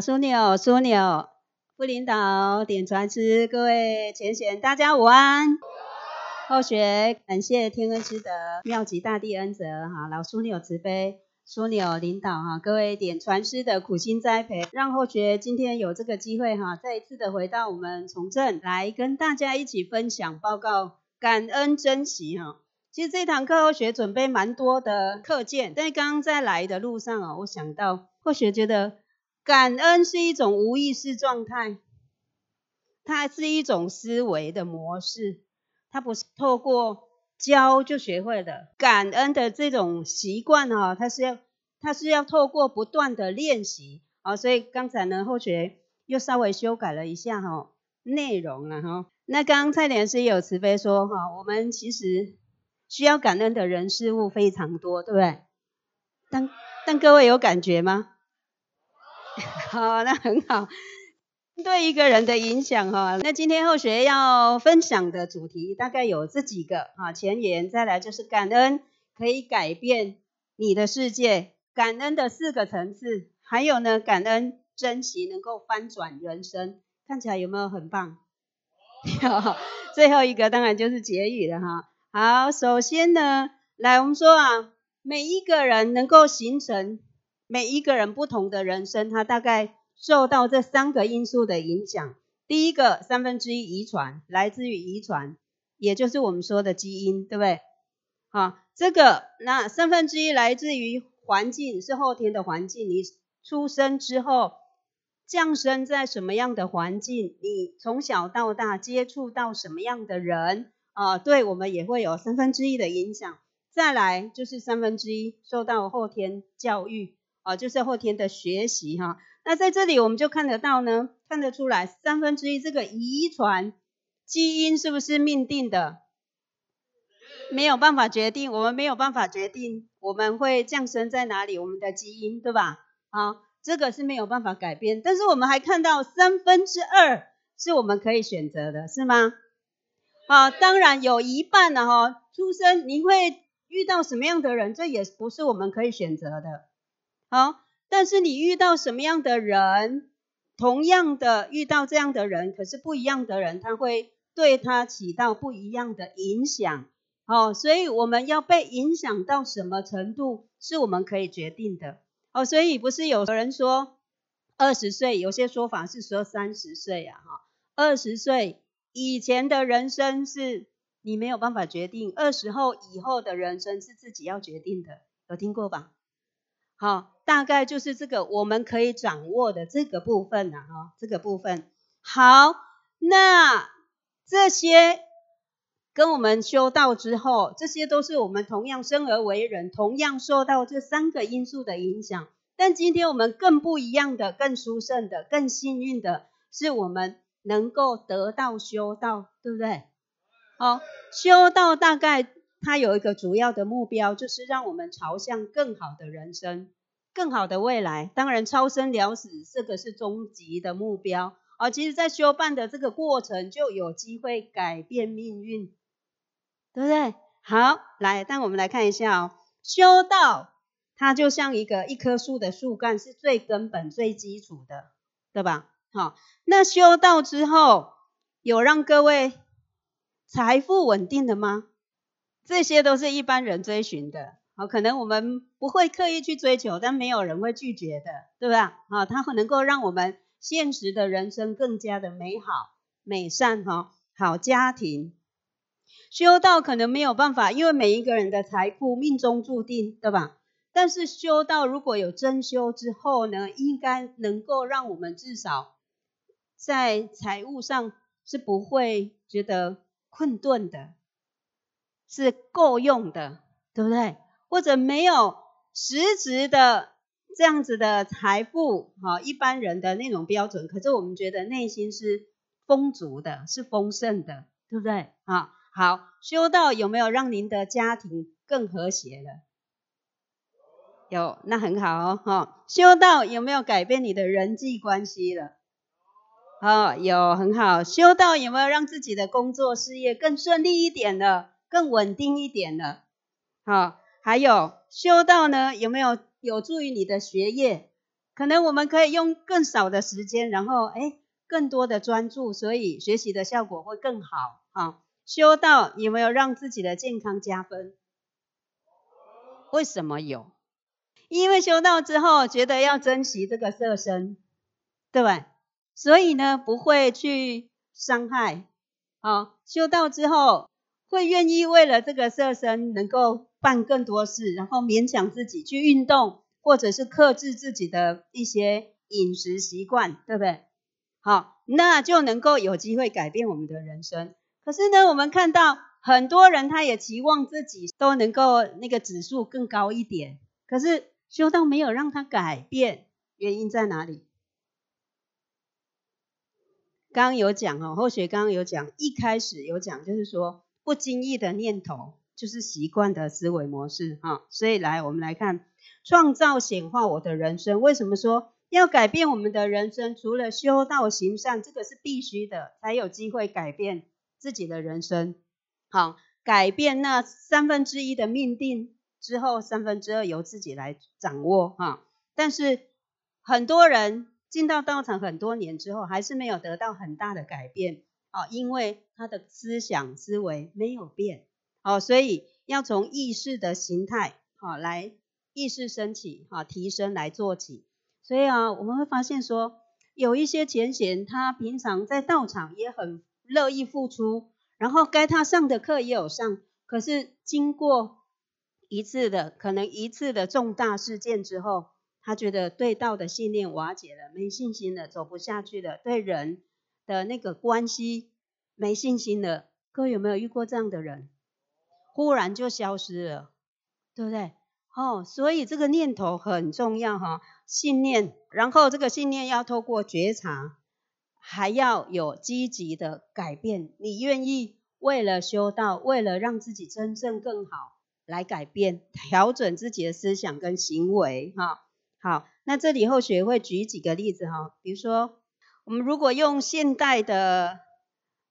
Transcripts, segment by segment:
枢纽、枢纽、副领导、点传师，各位前贤，大家午安。后学感谢天恩师德，妙极大地恩泽哈，老枢纽慈悲，枢纽领导哈，各位点传师的苦心栽培，让后学今天有这个机会哈，再一次的回到我们从政来跟大家一起分享报告，感恩珍惜哈。其实这堂课后学准备蛮多的课件，但刚刚在来的路上啊，我想到后学觉得。感恩是一种无意识状态，它是一种思维的模式，它不是透过教就学会的。感恩的这种习惯哈，它是要它是要透过不断的练习啊。所以刚才呢，后学又稍微修改了一下哈内容了哈。那刚刚蔡莲师有慈悲说哈，我们其实需要感恩的人事物非常多，对不对？但但各位有感觉吗？好，那很好。对一个人的影响哈，那今天后学要分享的主题大概有这几个啊，前言再来就是感恩可以改变你的世界，感恩的四个层次，还有呢，感恩珍惜能够翻转人生，看起来有没有很棒？最后一个当然就是结语了哈。好，首先呢，来我们说啊，每一个人能够形成。每一个人不同的人生，他大概受到这三个因素的影响。第一个，三分之一遗传，来自于遗传，也就是我们说的基因，对不对？好，这个那三分之一来自于环境，是后天的环境。你出生之后，降生在什么样的环境？你从小到大接触到什么样的人啊？对我们也会有三分之一的影响。再来就是三分之一受到后天教育。啊，就是后天的学习哈。那在这里我们就看得到呢，看得出来三分之一这个遗传基因是不是命定的？没有办法决定，我们没有办法决定我们会降生在哪里，我们的基因对吧？啊，这个是没有办法改变。但是我们还看到三分之二是我们可以选择的，是吗？啊，当然有一半呢哈，出生你会遇到什么样的人，这也不是我们可以选择的。好，但是你遇到什么样的人，同样的遇到这样的人，可是不一样的人，他会对他起到不一样的影响。哦，所以我们要被影响到什么程度，是我们可以决定的。哦，所以不是有人说二十岁，有些说法是说三十岁啊，哈，二十岁以前的人生是你没有办法决定，二十后以后的人生是自己要决定的，有听过吧？好，大概就是这个我们可以掌握的这个部分了哈，这个部分。好，那这些跟我们修道之后，这些都是我们同样生而为人，同样受到这三个因素的影响。但今天我们更不一样的、更殊胜的、更幸运的是，我们能够得到修道，对不对？好，修道大概。它有一个主要的目标，就是让我们朝向更好的人生、更好的未来。当然，超生了死这个是终极的目标啊。其实，在修办的这个过程，就有机会改变命运，对不对？好，来，但我们来看一下哦，修道它就像一个一棵树的树干，是最根本、最基础的，对吧？好，那修道之后，有让各位财富稳定的吗？这些都是一般人追寻的，好，可能我们不会刻意去追求，但没有人会拒绝的，对吧？啊，它能够让我们现实的人生更加的美好、美善，哈，好家庭。修道可能没有办法，因为每一个人的财富命中注定，对吧？但是修道如果有真修之后呢，应该能够让我们至少在财务上是不会觉得困顿的。是够用的，对不对？或者没有实质的这样子的财富，哈，一般人的那种标准，可是我们觉得内心是丰足的，是丰盛的，对不对？啊，好，修道有没有让您的家庭更和谐了？有，那很好哦，哈，修道有没有改变你的人际关系了？好，有，很好，修道有没有让自己的工作事业更顺利一点了？更稳定一点了，好，还有修道呢，有没有有助于你的学业？可能我们可以用更少的时间，然后哎，更多的专注，所以学习的效果会更好啊。修道有没有让自己的健康加分？为什么有？因为修道之后觉得要珍惜这个色身，对吧？所以呢，不会去伤害。好，修道之后会愿意为了这个色身能够办更多事，然后勉强自己去运动。或者是克制自己的一些饮食习惯，对不对？好，那就能够有机会改变我们的人生。可是呢，我们看到很多人他也期望自己都能够那个指数更高一点，可是修道没有让他改变，原因在哪里？刚刚有讲哦，后学刚刚有讲，一开始有讲，就是说不经意的念头就是习惯的思维模式哈。所以来，我们来看。创造显化我的人生，为什么说要改变我们的人生？除了修道行善，这个是必须的，才有机会改变自己的人生。好，改变那三分之一的命定之后，三分之二由自己来掌握。哈，但是很多人进到道场很多年之后，还是没有得到很大的改变。啊，因为他的思想思维没有变。好，所以要从意识的形态，好来。意识升起，哈，提升来做起，所以啊，我们会发现说，有一些前贤，他平常在道场也很乐意付出，然后该他上的课也有上，可是经过一次的可能一次的重大事件之后，他觉得对道的信念瓦解了，没信心了，走不下去了，对人的那个关系没信心了。各位有没有遇过这样的人？忽然就消失了，对不对？哦，所以这个念头很重要哈，信念，然后这个信念要透过觉察，还要有积极的改变。你愿意为了修道，为了让自己真正更好来改变、调整自己的思想跟行为哈。好，那这里后学会举几个例子哈，比如说我们如果用现代的、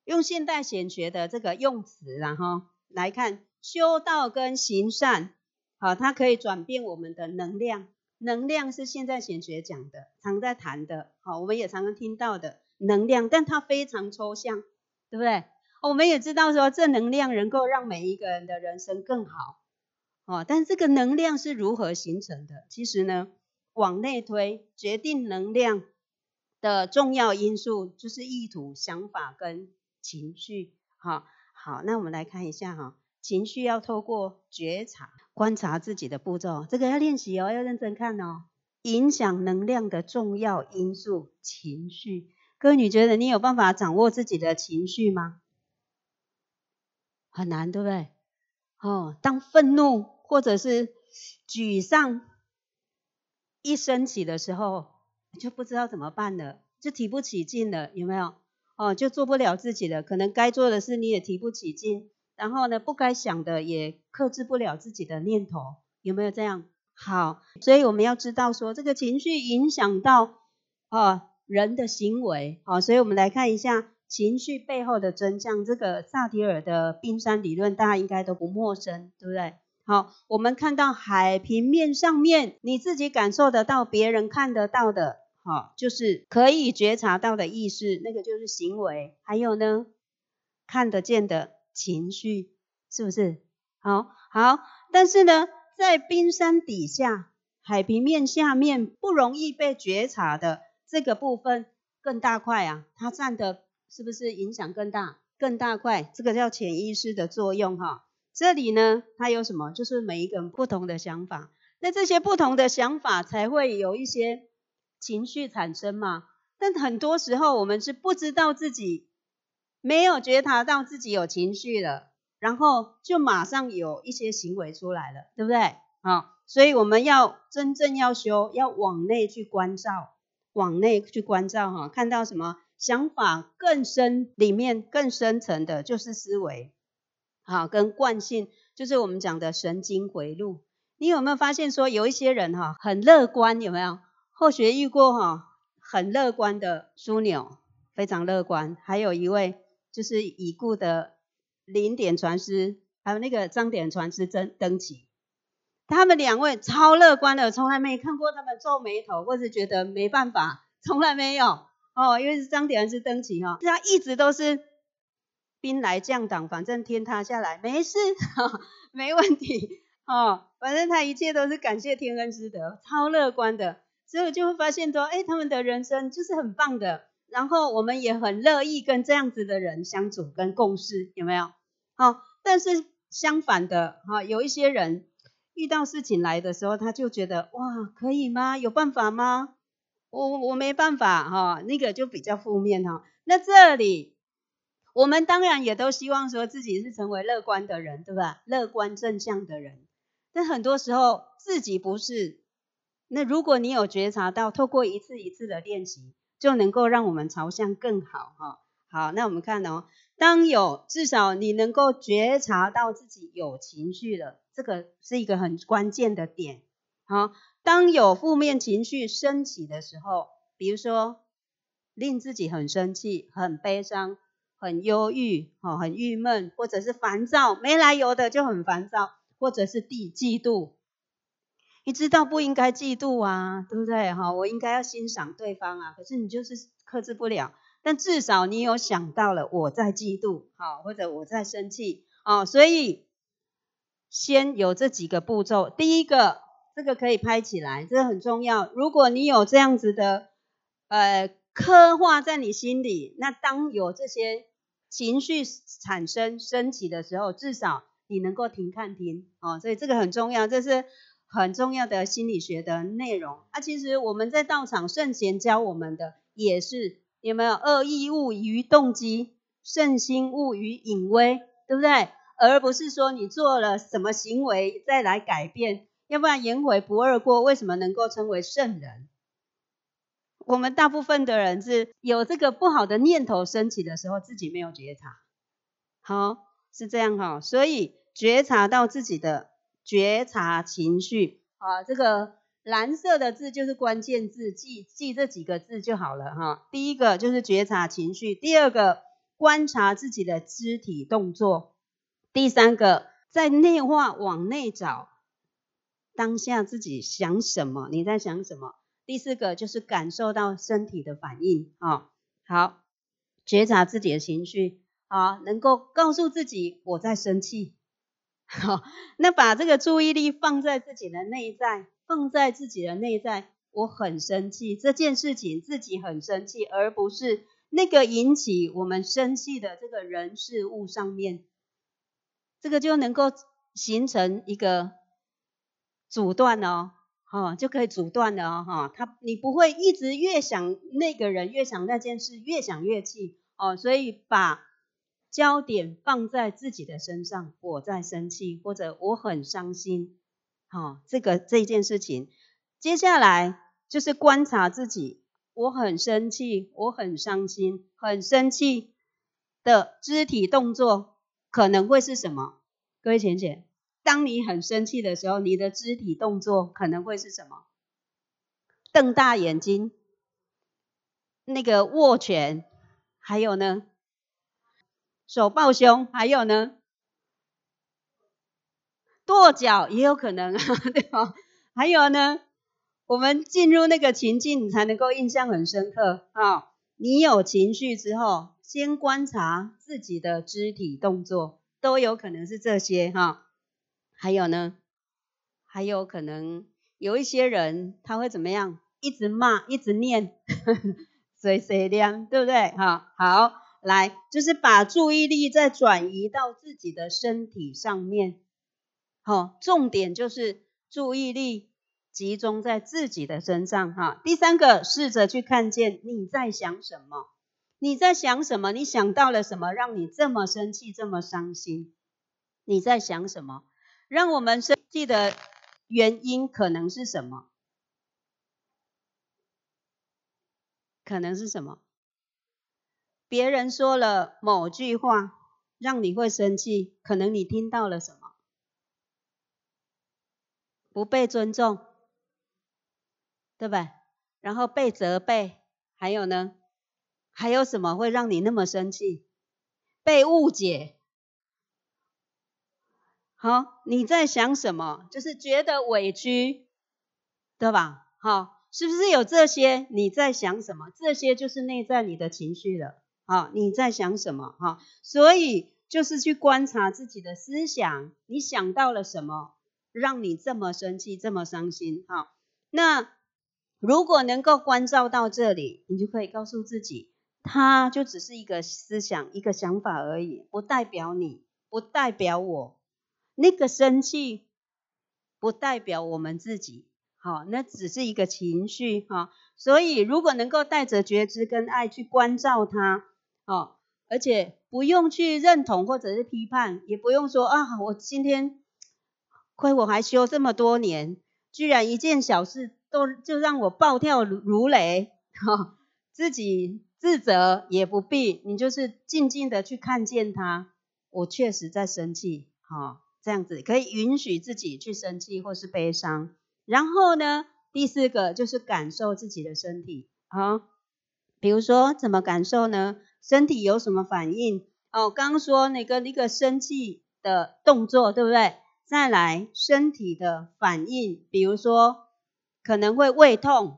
用现代显学的这个用词然后来看修道跟行善。好，它可以转变我们的能量，能量是现在显学讲的，常在谈的，好，我们也常常听到的能量，但它非常抽象，对不对？我们也知道说正能量能够让每一个人的人生更好，哦，但这个能量是如何形成的？其实呢，往内推，决定能量的重要因素就是意图、想法跟情绪，好，好，那我们来看一下哈。情绪要透过觉察、观察自己的步骤，这个要练习哦，要认真看哦。影响能量的重要因素，情绪。各位，你觉得你有办法掌握自己的情绪吗？很难，对不对？哦，当愤怒或者是沮丧一升起的时候，就不知道怎么办了，就提不起劲了，有没有？哦，就做不了自己了，可能该做的事你也提不起劲。然后呢，不该想的也克制不了自己的念头，有没有这样？好，所以我们要知道说，这个情绪影响到啊人的行为，好，所以我们来看一下情绪背后的真相。这个萨提尔的冰山理论，大家应该都不陌生，对不对？好，我们看到海平面上面，你自己感受得到，别人看得到的，好，就是可以觉察到的意识，那个就是行为。还有呢，看得见的。情绪是不是好？好，但是呢，在冰山底下，海平面下面不容易被觉察的这个部分更大块啊，它占的是不是影响更大？更大块，这个叫潜意识的作用哈。这里呢，它有什么？就是每一个人不同的想法，那这些不同的想法才会有一些情绪产生嘛。但很多时候我们是不知道自己。没有觉察到自己有情绪了，然后就马上有一些行为出来了，对不对？啊，所以我们要真正要修，要往内去关照，往内去关照哈，看到什么想法更深里面更深层的，就是思维，好，跟惯性，就是我们讲的神经回路。你有没有发现说有一些人哈很乐观，有没有？后学遇过哈很乐观的枢纽，非常乐观，还有一位。就是已故的零点传师，还有那个张点传师登登基，他们两位超乐观的，从来没看过他们皱眉头，或是觉得没办法，从来没有哦，因为是张典恩是登基哈，他一直都是兵来将挡，反正天塌下来没事，没问题哦，反正他一切都是感谢天恩师德，超乐观的，所以我就会发现说，哎，他们的人生就是很棒的，然后我们也很乐意跟这样子的人相处跟共事，有没有？好，但是相反的哈，有一些人。遇到事情来的时候，他就觉得哇，可以吗？有办法吗？我我没办法哈，那个就比较负面哈。那这里我们当然也都希望说自己是成为乐观的人，对吧？乐观正向的人。但很多时候自己不是。那如果你有觉察到，透过一次一次的练习，就能够让我们朝向更好哈。好，那我们看哦，当有至少你能够觉察到自己有情绪了。这个是一个很关键的点，好，当有负面情绪升起的时候，比如说令自己很生气、很悲伤、很忧郁、哦，很郁闷，或者是烦躁，没来由的就很烦躁，或者是地嫉妒，你知道不应该嫉妒啊，对不对？哈，我应该要欣赏对方啊，可是你就是克制不了，但至少你有想到了我在嫉妒，好，或者我在生气，哦，所以。先有这几个步骤，第一个，这个可以拍起来，这个很重要。如果你有这样子的，呃，刻画在你心里，那当有这些情绪产生升起的时候，至少你能够停看停，哦，所以这个很重要，这是很重要的心理学的内容。啊，其实我们在道场圣贤教我们的也是，有没有恶意物于动机，圣心物于隐微，对不对？而不是说你做了什么行为再来改变，要不然颜回不二过，为什么能够称为圣人？我们大部分的人是有这个不好的念头升起的时候，自己没有觉察，好是这样哈，所以觉察到自己的觉察情绪啊，这个蓝色的字就是关键字，记记这几个字就好了哈。第一个就是觉察情绪，第二个观察自己的肢体动作。第三个，在内化往内找，当下自己想什么，你在想什么？第四个就是感受到身体的反应，啊，好，觉察自己的情绪，啊，能够告诉自己我在生气，好，那把这个注意力放在自己的内在，放在自己的内在，我很生气，这件事情自己很生气，而不是那个引起我们生气的这个人事物上面。这个就能够形成一个阻断哦，哦，就可以阻断了哦，哈，他你不会一直越想那个人，越想那件事，越想越气哦，所以把焦点放在自己的身上，我在生气或者我很伤心，好，这个这件事情，接下来就是观察自己，我很生气，我很伤心，很生气的肢体动作。可能会是什么？各位浅浅，当你很生气的时候，你的肢体动作可能会是什么？瞪大眼睛，那个握拳，还有呢，手抱胸，还有呢，跺脚也有可能啊，对吧？还有呢，我们进入那个情境，你才能够印象很深刻啊。你有情绪之后。先观察自己的肢体动作，都有可能是这些哈。还有呢，还有可能有一些人他会怎么样？一直骂，一直念，碎碎念，对不对？哈，好，来，就是把注意力再转移到自己的身体上面。好，重点就是注意力集中在自己的身上哈。第三个，试着去看见你在想什么。你在想什么？你想到了什么，让你这么生气、这么伤心？你在想什么？让我们生气的原因可能是什么？可能是什么？别人说了某句话，让你会生气，可能你听到了什么？不被尊重，对吧？然后被责备，还有呢？还有什么会让你那么生气？被误解，好，你在想什么？就是觉得委屈，对吧？好，是不是有这些？你在想什么？这些就是内在你的情绪了。好，你在想什么？哈，所以就是去观察自己的思想，你想到了什么，让你这么生气，这么伤心？哈，那如果能够关照到这里，你就可以告诉自己，它就只是一个思想，一个想法而已，不代表你，不代表我。那个生气不代表我们自己，好，那只是一个情绪哈。所以如果能够带着觉知跟爱去关照它，哦，而且不用去认同或者是批判，也不用说啊，我今天亏我还修这么多年，居然一件小事都就让我暴跳如雷，哈，自己自责也不必，你就是静静的去看见它，我确实在生气，哈。这样子可以允许自己去生气或是悲伤，然后呢，第四个就是感受自己的身体，啊，比如说怎么感受呢？身体有什么反应？哦，刚刚说那个那个生气的动作，对不对？再来身体的反应，比如说可能会胃痛，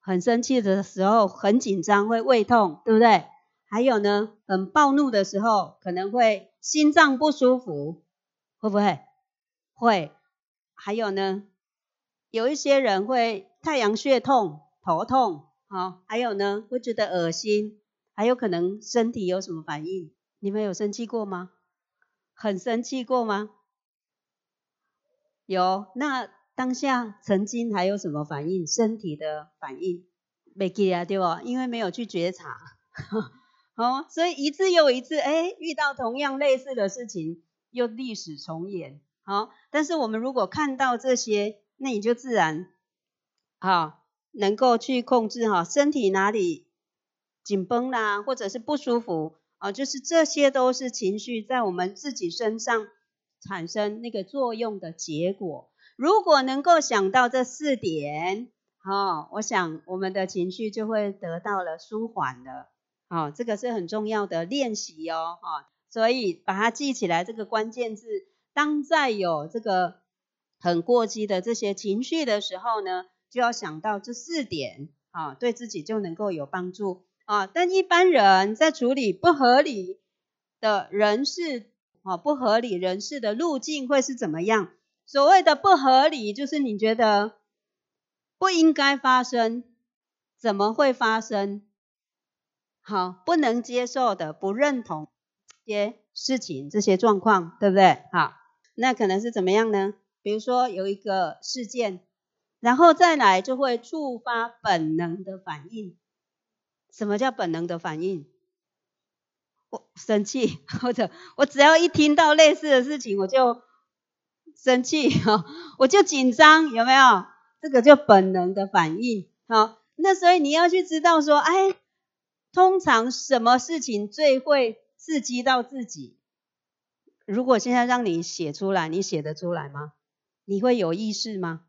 很生气的时候很紧张会胃痛，对不对？还有呢，很暴怒的时候可能会心脏不舒服。会不会？会。还有呢，有一些人会太阳穴痛、头痛，好。还有呢，会觉得恶心，还有可能身体有什么反应？你们有生气过吗？很生气过吗？有。那当下曾经还有什么反应？身体的反应没记啊，对不？因为没有去觉察，哦，所以一次又一次，哎，遇到同样类似的事情。又历史重演，好，但是我们如果看到这些，那你就自然，好，能够去控制哈，身体哪里紧绷啦，或者是不舒服啊，就是这些都是情绪在我们自己身上产生那个作用的结果。如果能够想到这四点，好，我想我们的情绪就会得到了舒缓了，好，这个是很重要的练习哦，哈。所以把它记起来，这个关键字，当在有这个很过激的这些情绪的时候呢，就要想到这四点啊，对自己就能够有帮助啊。但一般人在处理不合理的人事啊，不合理人事的路径会是怎么样？所谓的不合理，就是你觉得不应该发生，怎么会发生？好，不能接受的，不认同。些事情，这些状况，对不对？好，那可能是怎么样呢？比如说有一个事件，然后再来就会触发本能的反应。什么叫本能的反应？我生气，或者我只要一听到类似的事情，我就生气，哈，我就紧张，有没有？这个叫本能的反应。好，那所以你要去知道说，哎，通常什么事情最会？刺激到自己。如果现在让你写出来，你写得出来吗？你会有意识吗？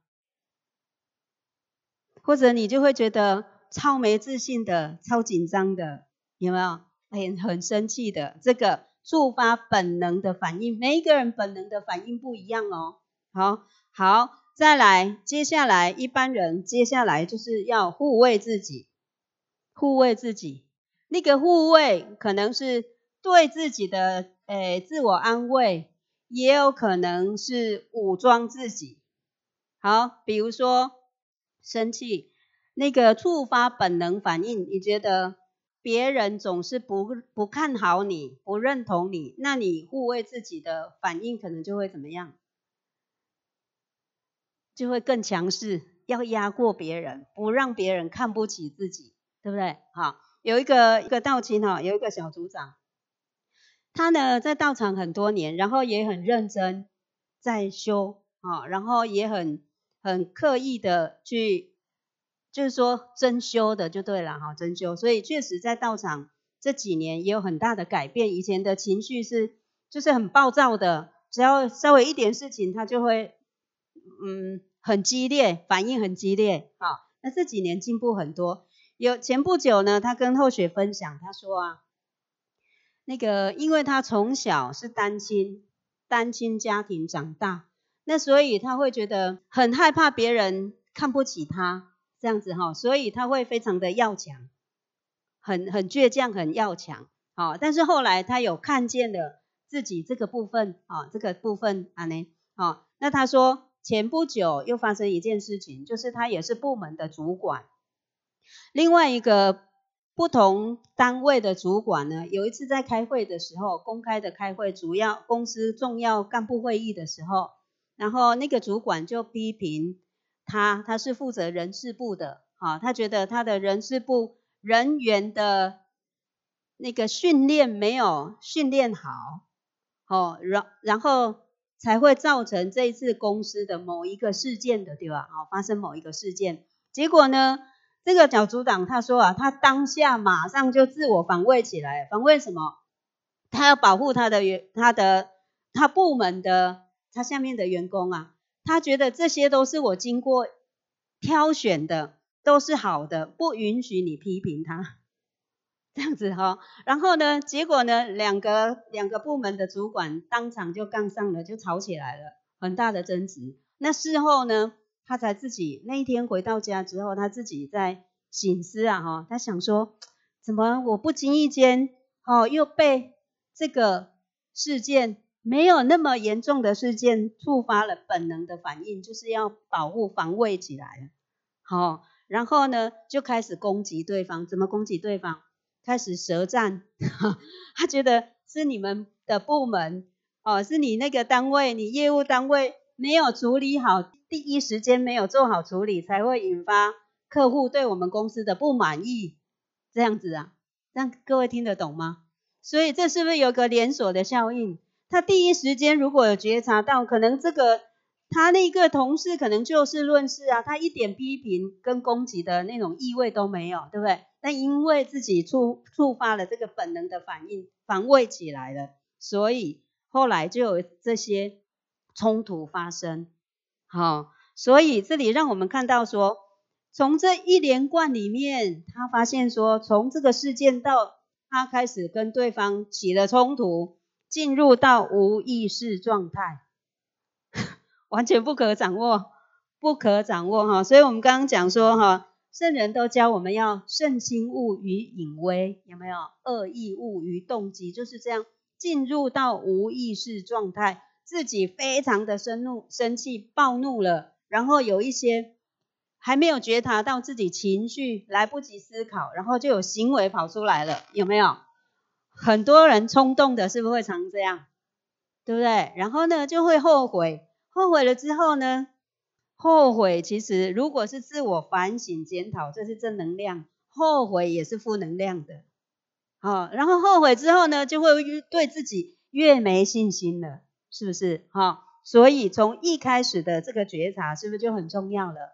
或者你就会觉得超没自信的、超紧张的，有没有？很很生气的，这个触发本能的反应。每一个人本能的反应不一样哦。好，好，再来，接下来一般人接下来就是要护卫自己，护卫自己。那个护卫可能是。对自己的诶自我安慰，也有可能是武装自己。好，比如说生气，那个触发本能反应，你觉得别人总是不不看好你，不认同你，那你护卫自己的反应可能就会怎么样？就会更强势，要压过别人，不让别人看不起自己，对不对？好，有一个一个道亲哈，有一个小组长。他呢，在道场很多年，然后也很认真在修啊，然后也很很刻意的去，就是说真修的就对了哈，真修。所以确实在道场这几年也有很大的改变。以前的情绪是就是很暴躁的，只要稍微一点事情，他就会嗯很激烈，反应很激烈啊。那这几年进步很多。有前不久呢，他跟后学分享，他说啊。那个，因为他从小是单亲，单亲家庭长大，那所以他会觉得很害怕别人看不起他这样子哈，所以他会非常的要强，很很倔强，很要强。好，但是后来他有看见了自己这个部分啊，这个部分啊呢，好，那他说前不久又发生一件事情，就是他也是部门的主管，另外一个。不同单位的主管呢，有一次在开会的时候，公开的开会，主要公司重要干部会议的时候，然后那个主管就批评他，他是负责人事部的，啊，他觉得他的人事部人员的那个训练没有训练好，哦，然然后才会造成这一次公司的某一个事件的，对吧？好，发生某一个事件，结果呢？这个小组长他说啊，他当下马上就自我防卫起来，防卫什么？他要保护他的员，他的他部门的他下面的员工啊，他觉得这些都是我经过挑选的，都是好的，不允许你批评他，这样子哈。然后呢，结果呢，两个两个部门的主管当场就杠上了，就吵起来了，很大的争执。那事后呢？他才自己那一天回到家之后，他自己在醒思啊，哈，他想说，怎么我不经意间，哦，又被这个事件没有那么严重的事件触发了本能的反应，就是要保护防卫起来了，好，然后呢就开始攻击对方，怎么攻击对方？开始舌战，他觉得是你们的部门，哦，是你那个单位，你业务单位没有处理好。第一时间没有做好处理，才会引发客户对我们公司的不满意，这样子啊，让各位听得懂吗？所以这是不是有个连锁的效应？他第一时间如果有觉察到，可能这个他那个同事可能就事论事啊，他一点批评跟攻击的那种意味都没有，对不对？但因为自己触触发了这个本能的反应，防卫起来了，所以后来就有这些冲突发生。好，所以这里让我们看到说，从这一连贯里面，他发现说，从这个事件到他开始跟对方起了冲突，进入到无意识状态，完全不可掌握，不可掌握哈。所以我们刚刚讲说哈，圣人都教我们要慎心物于隐微，有没有恶意物于动机？就是这样进入到无意识状态。自己非常的生怒、生气、暴怒了，然后有一些还没有觉察到自己情绪，来不及思考，然后就有行为跑出来了，有没有？很多人冲动的是不是会常这样？对不对？然后呢，就会后悔，后悔了之后呢，后悔其实如果是自我反省检讨，这是正能量；后悔也是负能量的。好，然后后悔之后呢，就会对自己越没信心了。是不是哈？所以从一开始的这个觉察，是不是就很重要了？